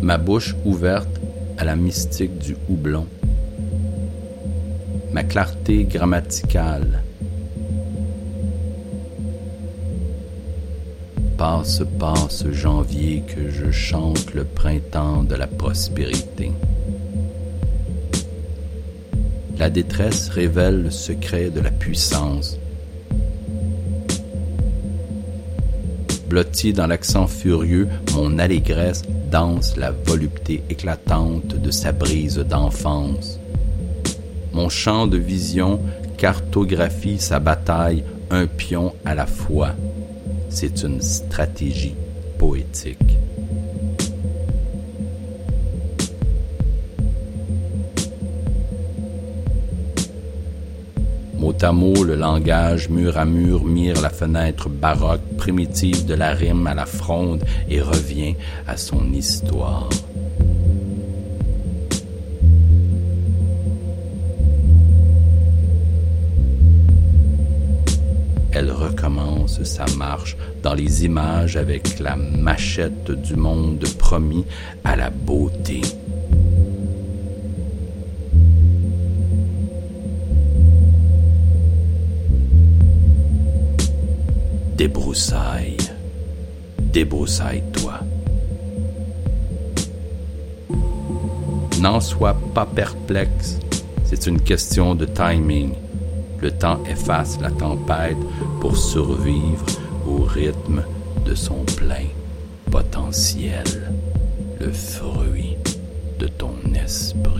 ma bouche ouverte à la mystique du houblon, ma clarté grammaticale. Passe, passe janvier que je chante le printemps de la prospérité. La détresse révèle le secret de la puissance. Blotti dans l'accent furieux, mon allégresse danse la volupté éclatante de sa brise d'enfance. Mon champ de vision cartographie sa bataille un pion à la fois. C'est une stratégie poétique. Mot à le langage mur à mur mire la fenêtre baroque primitive de la rime à la fronde et revient à son histoire. Elle recommence sa marche dans les images avec la machette du monde promis à la beauté. Débroussaille, débroussaille-toi. N'en sois pas perplexe, c'est une question de timing. Le temps efface la tempête pour survivre au rythme de son plein potentiel, le fruit de ton esprit.